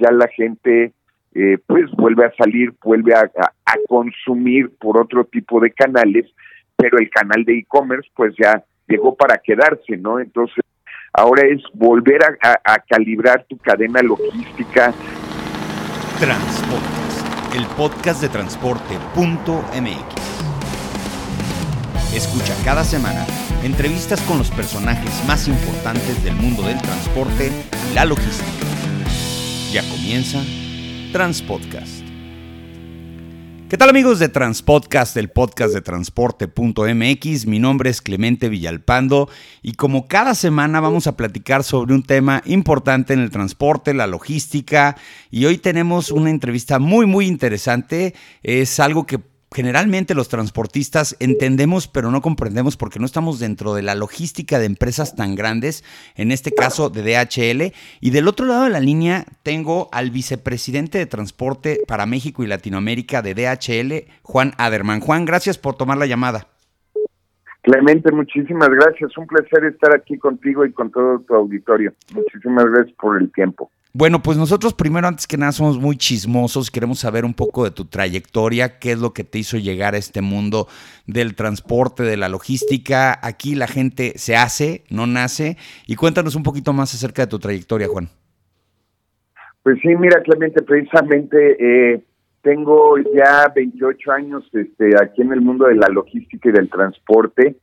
ya la gente eh, pues vuelve a salir, vuelve a, consumir por otro tipo de canales, pero el canal de e-commerce pues ya llegó para quedarse, ¿no? Entonces, ahora es volver a, calibrar tu cadena logística. Transportes, el podcast de transporte.mx. Escucha cada semana entrevistas con los personajes más importantes del mundo del transporte y la logística. Ya comienza Transpodcast. ¿Qué tal amigos de Transpodcast, el podcast de transporte.mx? Mi nombre es Clemente Villalpando y como cada semana vamos a platicar sobre un tema importante en el transporte, la logística y hoy tenemos una entrevista muy muy interesante. Es algo que generalmente los transportistas entendemos pero no comprendemos porque no estamos dentro de la logística de empresas tan grandes, en este caso de DHL. Y del otro lado de la línea tengo al vicepresidente de Transporte para México y Latinoamérica de DHL, Juan Aderman. Juan, gracias por tomar la llamada. Clemente, muchísimas gracias. Un placer estar aquí contigo y con todo tu auditorio. Muchísimas gracias por el tiempo. Bueno, pues nosotros primero, antes que nada, somos muy chismosos, queremos saber un poco de tu trayectoria, qué es lo que te hizo llegar a este mundo del transporte, de la logística. Aquí la gente se hace, no nace. Y cuéntanos un poquito más acerca de tu trayectoria, Juan. Pues sí, mira, Clemente, precisamente eh, tengo ya 28 años este, aquí en el mundo de la logística y del transporte.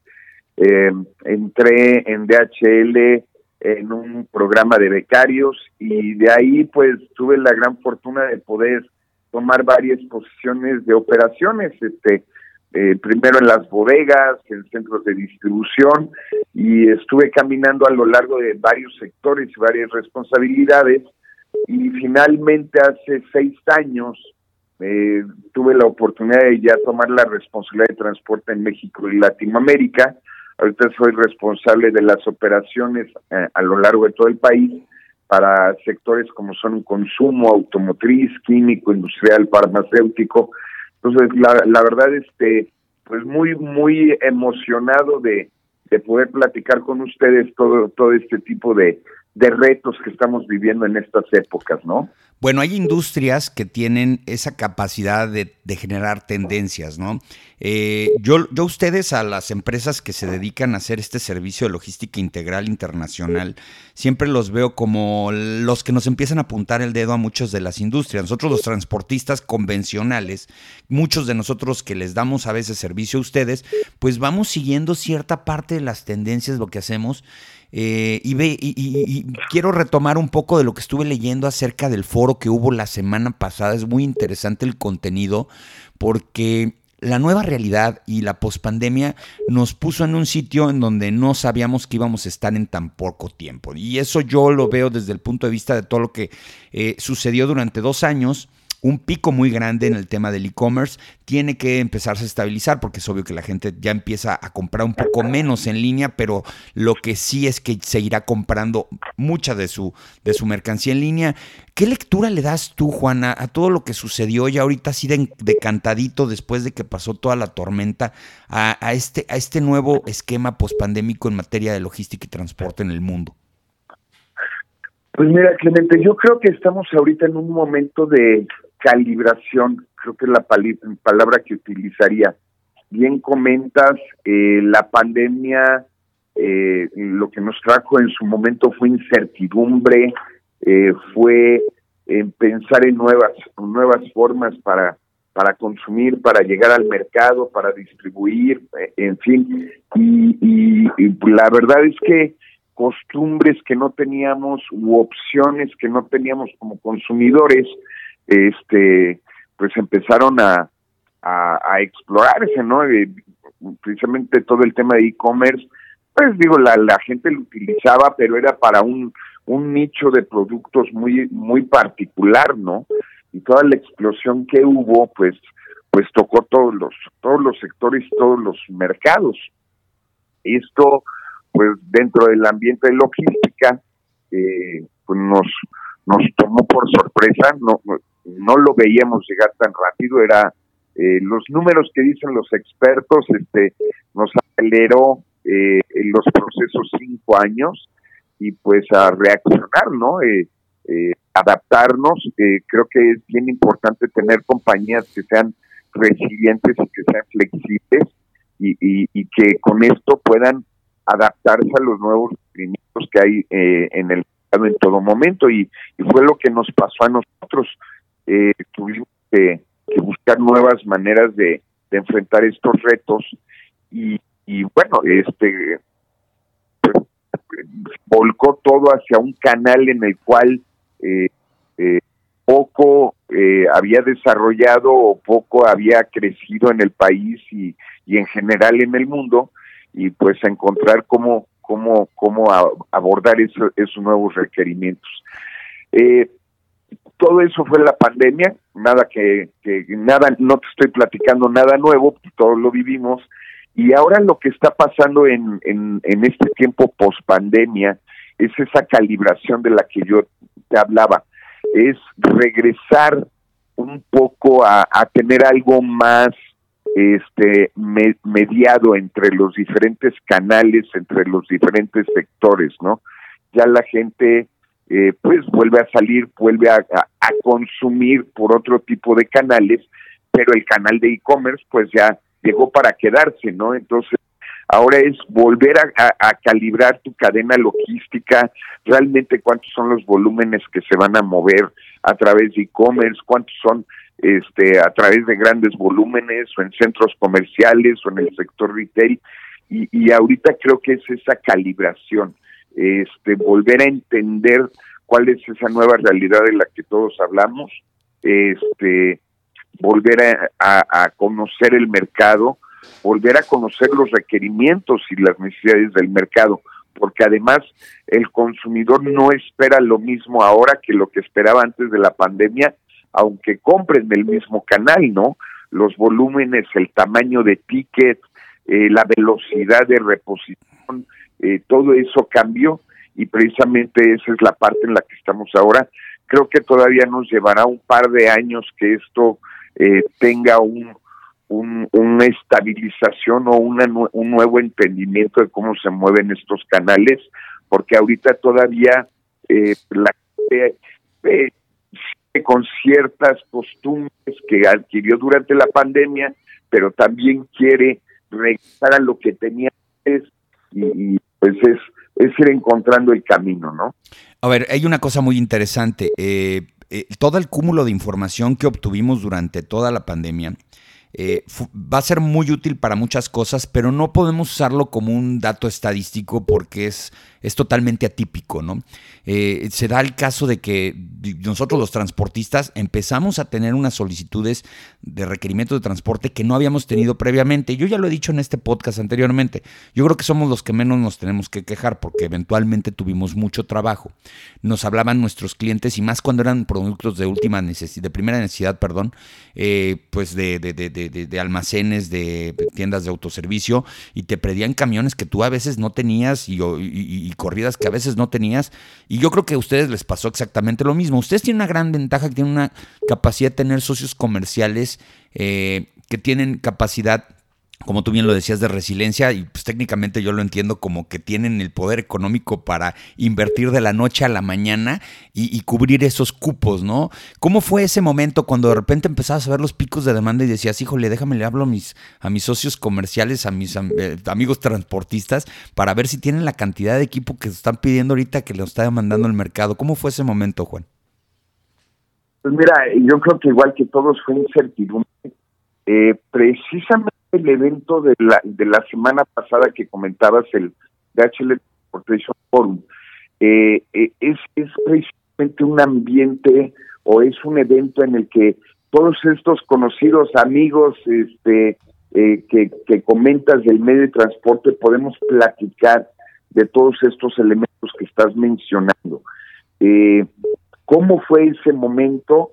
Eh, entré en DHL en un programa de becarios y de ahí pues tuve la gran fortuna de poder tomar varias posiciones de operaciones, este eh, primero en las bodegas, en centros de distribución y estuve caminando a lo largo de varios sectores y varias responsabilidades y finalmente hace seis años eh, tuve la oportunidad de ya tomar la responsabilidad de transporte en México y Latinoamérica Ahorita soy responsable de las operaciones eh, a lo largo de todo el país para sectores como son consumo, automotriz, químico, industrial, farmacéutico. Entonces, la, la verdad, este, pues muy, muy emocionado de, de poder platicar con ustedes todo, todo este tipo de, de retos que estamos viviendo en estas épocas, ¿no? Bueno, hay industrias que tienen esa capacidad de, generar tendencias, ¿no? Eh, yo, yo ustedes, a las empresas que se dedican a hacer este servicio de logística integral internacional, siempre los veo como los que nos empiezan a apuntar el dedo a muchos de las industrias. Nosotros los transportistas convencionales, muchos de nosotros que les damos a veces servicio a ustedes, pues vamos siguiendo cierta parte de las tendencias, lo que hacemos eh, y, ve, y, quiero retomar un poco de lo que estuve leyendo acerca del foro que hubo la semana pasada. Es muy interesante el contenido porque la nueva realidad y la pospandemia nos puso en un sitio en donde no sabíamos que íbamos a estar en tan poco tiempo. Y eso yo lo veo desde el punto de vista de todo lo que eh, sucedió durante dos años un pico muy grande en el tema del e-commerce, tiene que empezarse a estabilizar porque es obvio que la gente ya empieza a comprar un poco menos en línea, pero lo que sí es que seguirá comprando mucha de su, de su mercancía en línea. ¿Qué lectura le das tú, Juana, a todo lo que sucedió ya ahorita así de, decantadito después de que pasó toda la tormenta a, a, este, a este nuevo esquema pospandémico en materia de logística y transporte en el mundo? Pues mira, Clemente, yo creo que estamos ahorita en un momento de calibración, creo que es la palabra que utilizaría. Bien comentas, eh, la pandemia eh, lo que nos trajo en su momento fue incertidumbre, eh, fue pensar en nuevas, nuevas formas para, para consumir, para llegar al mercado, para distribuir, en fin. Y, y, y la verdad es que costumbres que no teníamos u opciones que no teníamos como consumidores, este, pues empezaron a, a, explorarse, ¿no? Eh, precisamente todo el tema de e-commerce, pues digo, la, la gente lo utilizaba, pero era para un, un nicho de productos muy, muy particular, ¿no? Y toda la explosión que hubo, pues, pues tocó todos los, todos los sectores, todos los mercados. Esto, pues, dentro del ambiente de logística, eh, pues nos, nos tomó por sorpresa, no, no lo veíamos llegar tan rápido, era eh, los números que dicen los expertos, este, nos aceleró eh, en los procesos cinco años y pues a reaccionar, ¿no? Eh, adaptarnos. Eh, creo que es bien importante tener compañías que sean resilientes y que sean flexibles y, y, que con esto puedan adaptarse a los nuevos requerimientos que hay eh, en el mercado en todo momento. Y, fue lo que nos pasó a nosotros. Eh, tuvimos que, buscar nuevas maneras de, enfrentar estos retos y, y bueno, este pues, volcó todo hacia un canal en el cual eh, eh, poco eh, había desarrollado o poco había crecido en el país y, y en general en el mundo y pues encontrar cómo cómo cómo abordar esos nuevos requerimientos. Eh, todo eso fue la pandemia nada que, nada no te estoy platicando nada nuevo todos lo vivimos y ahora lo que está pasando en, en, en este tiempo post pandemia es esa calibración de la que yo te hablaba es regresar un poco a, tener algo más este mediado entre los diferentes canales, entre los diferentes sectores, ¿no? Ya la gente eh, pues vuelve a salir, vuelve a, consumir por otro tipo de canales, pero el canal de e-commerce pues ya llegó para quedarse, ¿no? Entonces Ahora es volver a, calibrar tu cadena logística, realmente cuántos son los volúmenes que se van a mover a través de e-commerce, cuántos son este a través de grandes volúmenes o en centros comerciales o en el sector retail y, y ahorita creo que es esa calibración, este volver a entender cuál es esa nueva realidad de la que todos hablamos, este volver a conocer el mercado, volver a conocer los requerimientos y las necesidades del mercado, porque además el consumidor no espera lo mismo ahora que lo que esperaba antes de la pandemia, aunque compren del mismo canal, ¿no? Los volúmenes, el tamaño de ticket, eh, la velocidad de reposición, eh, todo eso cambió y precisamente esa es la parte en la que estamos ahora. Creo que todavía nos llevará un par de años que esto eh, tenga un, una estabilización o una, un nuevo entendimiento de cómo se mueven estos canales, porque ahorita todavía eh, la eh, con ciertas costumbres que adquirió durante la pandemia, pero también quiere regresar a lo que tenía antes y, pues es, es ir encontrando el camino, ¿no? A ver, hay una cosa muy interesante. Eh, eh, todo el cúmulo de información que obtuvimos durante toda la pandemia eh, va a ser muy útil para muchas cosas, pero no podemos usarlo como un dato estadístico porque es, es totalmente atípico, ¿no? Eh, se da el caso de que nosotros los transportistas empezamos a tener unas solicitudes de requerimientos de transporte que no habíamos tenido previamente. Yo ya lo he dicho en este podcast anteriormente. Yo creo que somos los que menos nos tenemos que quejar porque eventualmente tuvimos mucho trabajo. Nos hablaban nuestros clientes y más cuando eran productos de última necesidad, de primera necesidad, perdón, eh, pues de, almacenes, de tiendas de autoservicio y te pedían camiones que tú a veces no tenías y, corridas que a veces no tenías. Y yo creo que a ustedes les pasó exactamente lo mismo. Ustedes tienen una gran ventaja, tienen una capacidad de tener socios comerciales eh, que tienen capacidad como tú bien lo decías, de resiliencia, y pues técnicamente yo lo entiendo como que tienen el poder económico para invertir de la noche a la mañana y, cubrir esos cupos, ¿no? ¿Cómo fue ese momento cuando de repente empezabas a ver los picos de demanda y decías, híjole, déjame le hablo a mis, a mis socios comerciales, a mis eh, amigos transportistas, para ver si tienen la cantidad de equipo que están pidiendo ahorita que lo está demandando el mercado? ¿Cómo fue ese momento, Juan? Pues mira, yo creo que igual que todos fue incertidumbre. Eh, precisamente el evento de la, de la semana pasada que comentabas, el DHL Transportation Forum, eh, eh, es, es precisamente un ambiente o es un evento en el que todos estos conocidos amigos este, eh, que, que comentas del medio de transporte podemos platicar de todos estos elementos que estás mencionando. ¿Cómo fue ese momento?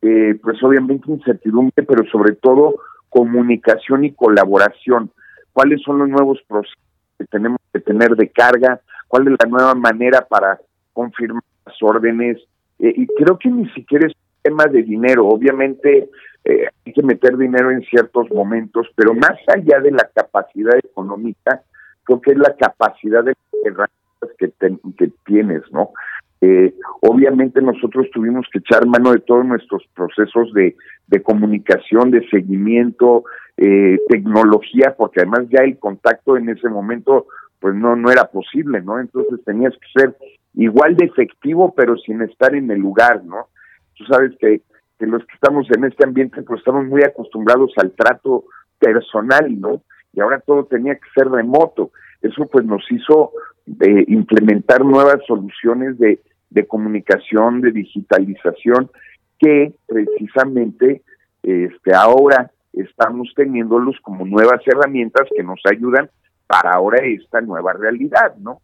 pues obviamente incertidumbre, pero sobre todo comunicación y colaboración. ¿Cuáles son los nuevos procesos que tenemos que tener de carga? ¿Cuál es la nueva manera para confirmar las órdenes? Eh, y creo que ni siquiera es un tema de dinero. Obviamente eh, hay que meter dinero en ciertos momentos, pero más allá de la capacidad económica, creo que es la capacidad de herramientas que, que tienes, ¿no? Eh, obviamente nosotros tuvimos que echar mano de todos nuestros procesos de, comunicación, de seguimiento, eh, tecnología, porque además ya el contacto en ese momento pues no no era posible, ¿no? Entonces tenías que ser igual de efectivo, pero sin estar en el lugar, ¿no? Tú sabes que, que los que estamos en este ambiente pues estamos muy acostumbrados al trato personal, ¿no? Y ahora todo tenía que ser remoto. Eso pues nos hizo eh, implementar nuevas soluciones de, de comunicación, de digitalización, que precisamente este ahora estamos teniéndolos como nuevas herramientas que nos ayudan para ahora esta nueva realidad, ¿no?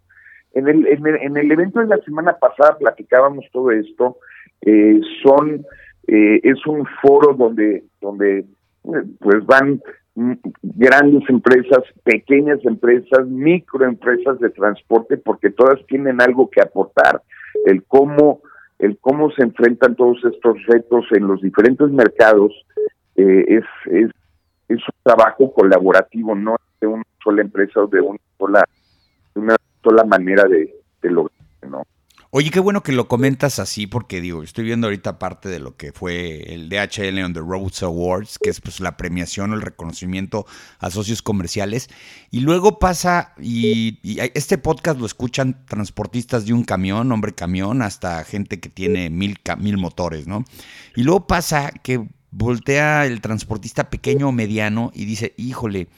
En el, en el, evento de la semana pasada platicábamos todo esto, eh, son, eh, es un foro donde, donde pues van grandes empresas, pequeñas empresas, microempresas de transporte, porque todas tienen algo que aportar. El cómo, el cómo se enfrentan todos estos retos en los diferentes mercados eh, es, es, es un trabajo colaborativo, no de una sola empresa o de una sola, una sola manera de, de lograr, ¿no? Oye, qué bueno que lo comentas así, porque digo, estoy viendo ahorita parte de lo que fue el DHL on the Roads Awards, que es pues la premiación o el reconocimiento a socios comerciales. Y luego pasa, y, y, este podcast lo escuchan transportistas de un camión, hombre camión, hasta gente que tiene mil, mil motores, ¿no? Y luego pasa que voltea el transportista pequeño o mediano y dice, híjole,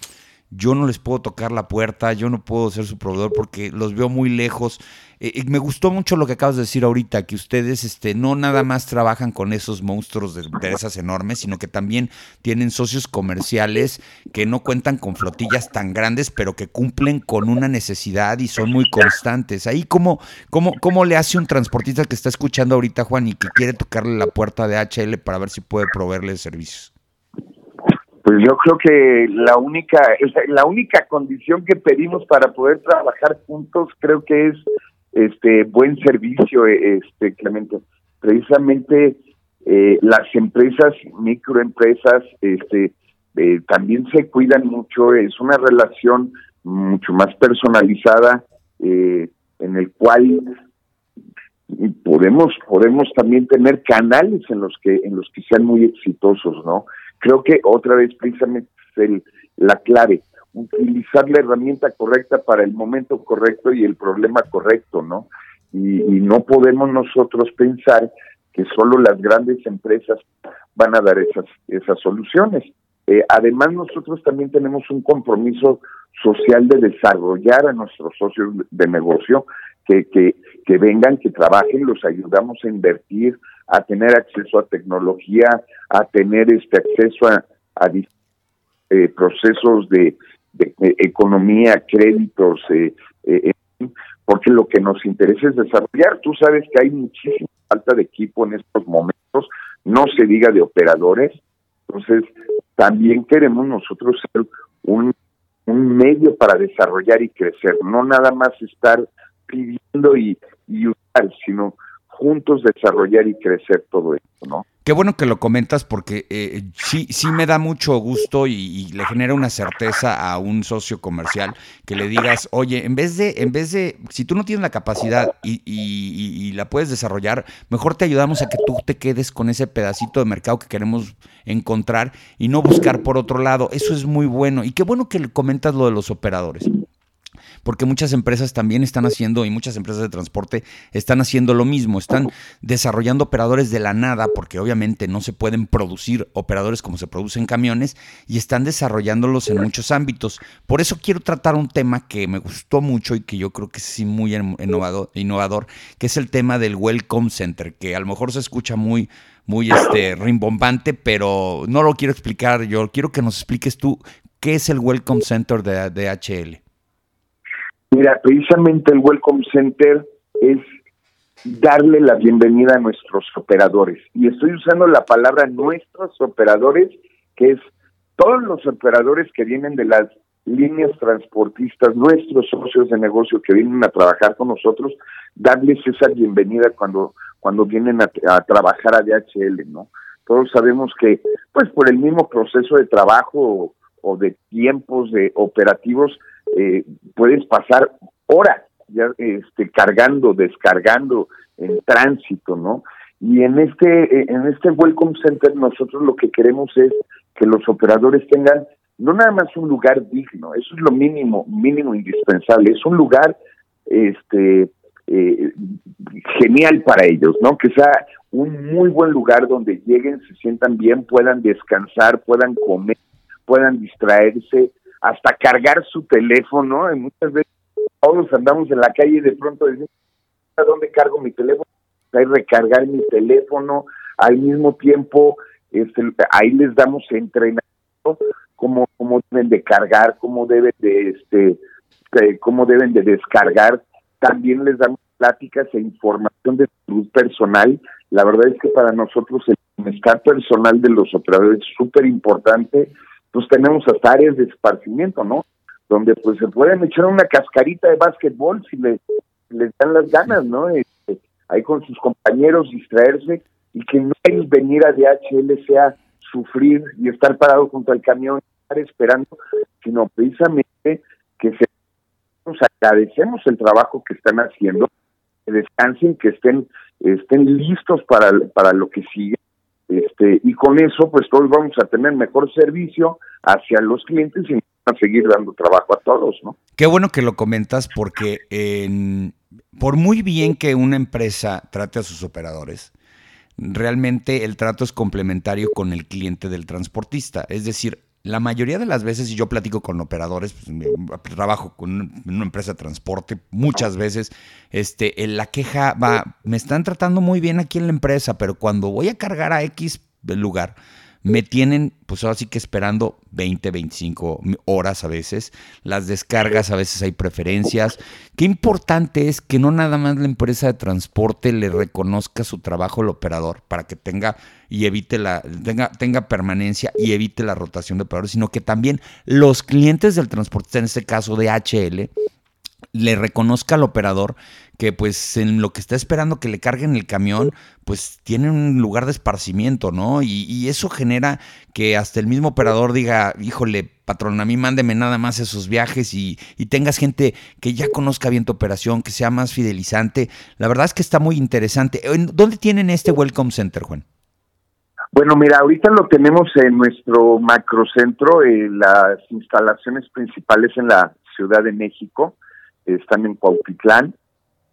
yo no les puedo tocar la puerta, yo no puedo ser su proveedor porque los veo muy lejos. Eh, me gustó mucho lo que acabas de decir ahorita, que ustedes este, no nada más trabajan con esos monstruos de empresas enormes, sino que también tienen socios comerciales que no cuentan con flotillas tan grandes, pero que cumplen con una necesidad y son muy constantes. Ahí, ¿cómo, cómo, cómo le hace un transportista que está escuchando ahorita, Juan, y que quiere tocarle la puerta de HL para ver si puede proveerle servicios? Pues yo creo que la única la única condición que pedimos para poder trabajar juntos creo que es este buen servicio este Clemente. Precisamente eh, las empresas microempresas este eh, también se cuidan mucho es una relación mucho más personalizada eh, en el cual podemos podemos también tener canales en los que en los que sean muy exitosos no Creo que otra vez precisamente es el, la clave, utilizar la herramienta correcta para el momento correcto y el problema correcto, ¿no? Y, y no podemos nosotros pensar que solo las grandes empresas van a dar esas, esas soluciones. Eh, además, nosotros también tenemos un compromiso social de desarrollar a nuestros socios de negocio que, que, que vengan, que trabajen, los ayudamos a invertir, a tener acceso a tecnología, a tener este acceso a, a eh, procesos de, economía, créditos, eh, eh, porque lo que nos interesa es desarrollar. Tú sabes que hay muchísima falta de equipo en estos momentos, no se diga de operadores, entonces también queremos nosotros ser un, un medio para desarrollar y crecer, no nada más estar pidiendo y, y usar, sino juntos desarrollar y crecer todo esto, ¿no? Qué bueno que lo comentas porque eh, sí, sí me da mucho gusto y, le genera una certeza a un socio comercial que le digas, oye, en vez de, en vez de, si tú no tienes la capacidad y, y, y, la puedes desarrollar, mejor te ayudamos a que tú te quedes con ese pedacito de mercado que queremos encontrar y no buscar por otro lado. Eso es muy bueno. Y qué bueno que comentas lo de los operadores porque muchas empresas también están haciendo y muchas empresas de transporte están haciendo lo mismo, están desarrollando operadores de la nada, porque obviamente no se pueden producir operadores como se producen camiones, y están desarrollándolos en muchos ámbitos. Por eso quiero tratar un tema que me gustó mucho y que yo creo que es muy innovador, que es el tema del Welcome Center, que a lo mejor se escucha muy muy este rimbombante, pero no lo quiero explicar yo, quiero que nos expliques tú qué es el Welcome Center de DHL. Mira, precisamente el Welcome Center es darle la bienvenida a nuestros operadores. Y estoy usando la palabra nuestros operadores, que es todos los operadores que vienen de las líneas transportistas, nuestros socios de negocio que vienen a trabajar con nosotros, darles esa bienvenida cuando, cuando vienen a, a trabajar a DHL, ¿no? Todos sabemos que, pues por el mismo proceso de trabajo o, de tiempos de operativos, eh, puedes pasar horas ya este, cargando, descargando en tránsito, ¿no? Y en este, en este Welcome Center nosotros lo que queremos es que los operadores tengan no nada más un lugar digno, eso es lo mínimo, mínimo indispensable, es un lugar este eh, genial para ellos, ¿no? Que sea un muy buen lugar donde lleguen, se sientan bien, puedan descansar, puedan comer, puedan distraerse, hasta cargar su teléfono. Y muchas veces todos andamos en la calle y de pronto decimos, ¿a dónde cargo mi teléfono? Hay recargar mi teléfono, al mismo tiempo este, ahí les damos entrenamiento cómo, cómo deben de cargar, cómo deben de este cómo deben de descargar. También les damos pláticas e información de salud personal. La verdad es que para nosotros el bienestar personal de los operadores es súper importante. Pues tenemos hasta áreas de esparcimiento, ¿no? Donde pues se pueden echar una cascarita de básquetbol si les, les dan las ganas, ¿no? Este, ahí con sus compañeros distraerse y que no el venir a DHL sea sufrir y estar parado junto al camión, estar esperando, sino precisamente que nos agradecemos el trabajo que están haciendo, que descansen, que estén estén listos para, para lo que sigue. Este, y con eso, pues todos vamos a tener mejor servicio hacia los clientes y a seguir dando trabajo a todos, ¿no? Qué bueno que lo comentas porque por muy bien que una empresa trate a sus operadores, realmente el trato es complementario con el cliente del transportista. Es decir, la mayoría de las veces, y yo platico con operadores, pues, trabajo con una empresa de transporte, muchas veces, este, la queja va, me están tratando muy bien aquí en la empresa, pero cuando voy a cargar a X lugar, me tienen, pues ahora sí que esperando 20, 25 horas a veces. Las descargas, a veces hay preferencias. Qué importante es que no nada más la empresa de transporte le reconozca su trabajo al operador para que tenga y evite la, tenga, tenga permanencia y evite la rotación de operadores, sino que también los clientes del transporte, en este caso de HL, le reconozca al operador que pues en lo que está esperando que le carguen el camión, pues tiene un lugar de esparcimiento, ¿no? Y, eso genera que hasta el mismo operador diga, híjole, patrón, a mí mándeme nada más esos viajes y, y tengas gente que ya conozca bien tu operación, que sea más fidelizante. La verdad es que está muy interesante. ¿Dónde tienen este Welcome Center, Juan? Bueno, mira, ahorita lo tenemos en nuestro macrocentro, en las instalaciones principales en la Ciudad de México están en Cuautitlán.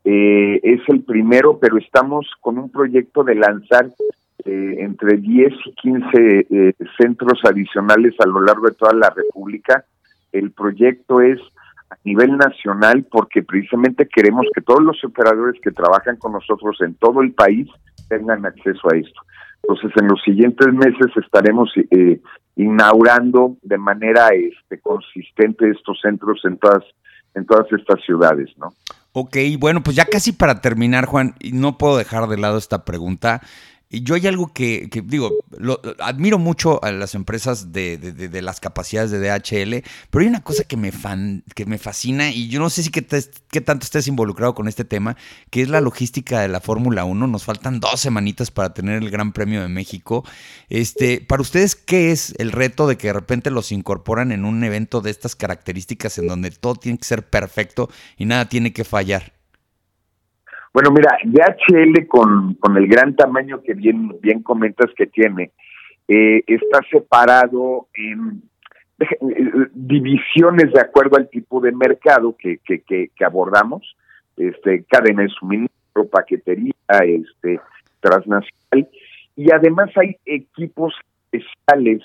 Eh, es el primero, pero estamos con un proyecto de lanzar eh, entre 10 y 15 eh, centros adicionales a lo largo de toda la República. El proyecto es a nivel nacional porque precisamente queremos que todos los operadores que trabajan con nosotros en todo el país tengan acceso a esto. Entonces, en los siguientes meses estaremos inaugurando de manera este, consistente estos centros en todas en todas estas ciudades, ¿no? Ok, bueno, pues ya casi para terminar, Juan, y no puedo dejar de lado esta pregunta. Yo hay algo que, digo, lo, admiro mucho a las empresas de, de, las capacidades de DHL, pero hay una cosa que me, que me fascina y yo no sé si qué, tanto estés involucrado con este tema, que es la logística de la Fórmula 1. Nos faltan dos semanitas para tener el Gran Premio de México. Este, para ustedes, ¿qué es el reto de que de repente los incorporan en un evento de estas características en donde todo tiene que ser perfecto y nada tiene que fallar? Bueno, mira, DHL con, con el gran tamaño que bien, bien comentas que tiene, eh, está separado en eh, divisiones de acuerdo al tipo de mercado que, que, que, abordamos, este, cadena de suministro, paquetería, este, transnacional, y además hay equipos especiales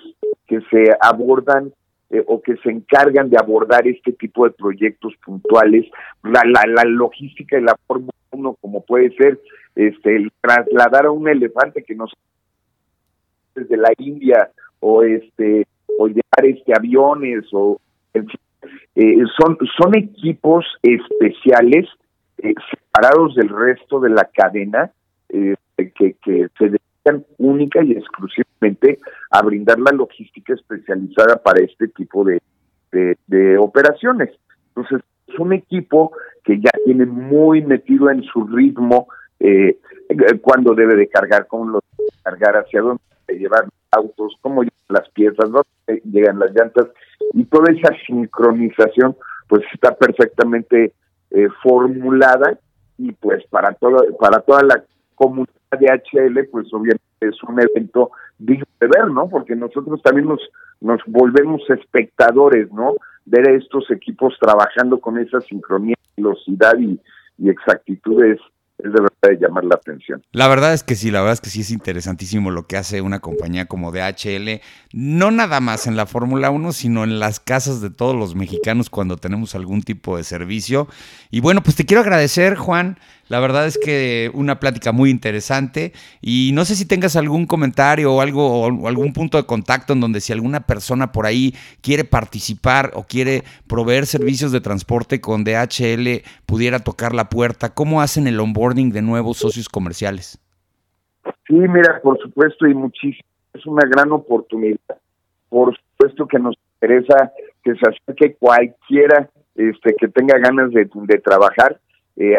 que se abordan eh, o que se encargan de abordar este tipo de proyectos puntuales, la, la, la logística de la Fórmula 1, como puede ser este el trasladar a un elefante que nos desde la India o este o llevar este aviones o eh, son son equipos especiales eh, separados del resto de la cadena que, que se única y exclusivamente a brindar la logística especializada para este tipo de, de, operaciones. Entonces, es un equipo que ya tiene muy metido en su ritmo eh, cuando debe de cargar, cómo lo debe cargar, hacia dónde llevar autos, cómo llegan las piezas, dónde llegan las llantas, y toda esa sincronización pues está perfectamente eh, formulada y pues para todo, para toda la comunidad de HL, pues obviamente es un evento digno de ver, ¿no? Porque nosotros también nos, nos volvemos espectadores, ¿no? Ver a estos equipos trabajando con esa sincronía, velocidad y, y exactitud es, es de verdad de llamar la atención. La verdad es que sí, la verdad es que sí es interesantísimo lo que hace una compañía como DHL, no nada más en la Fórmula 1, sino en las casas de todos los mexicanos cuando tenemos algún tipo de servicio. Y bueno, pues te quiero agradecer, Juan. La verdad es que una plática muy interesante y no sé si tengas algún comentario o algo o algún punto de contacto en donde si alguna persona por ahí quiere participar o quiere proveer servicios de transporte con DHL pudiera tocar la puerta, ¿cómo hacen el onboarding de nuevos socios comerciales? Sí, mira, por supuesto y muchísimo. Es una gran oportunidad. Por supuesto que nos interesa que se acerque cualquiera este, que tenga ganas de, trabajar. Eh,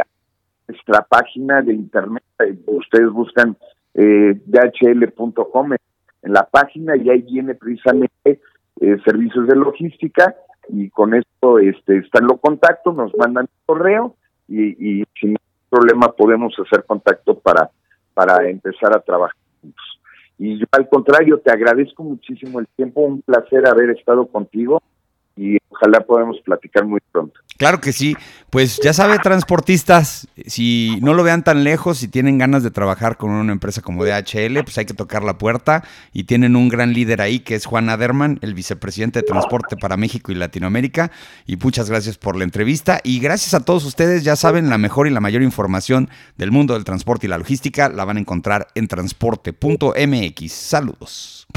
nuestra página de internet, eh, ustedes buscan eh, dhl.com en la página y ahí viene precisamente eh, servicios de logística y con esto este, están los contactos, nos mandan correo y, y sin problema podemos hacer contacto para, para empezar a trabajar juntos. Y yo al contrario, te agradezco muchísimo el tiempo, un placer haber estado contigo y ojalá podamos platicar muy pronto. Claro que sí. Pues ya sabe, transportistas, si no lo vean tan lejos, si tienen ganas de trabajar con una empresa como DHL, pues hay que tocar la puerta y tienen un gran líder ahí que es Juan Aderman, el vicepresidente de Transporte para México y Latinoamérica. Y muchas gracias por la entrevista y gracias a todos ustedes, ya saben, la mejor y la mayor información del mundo del transporte y la logística la van a encontrar en transporte.mx. Saludos.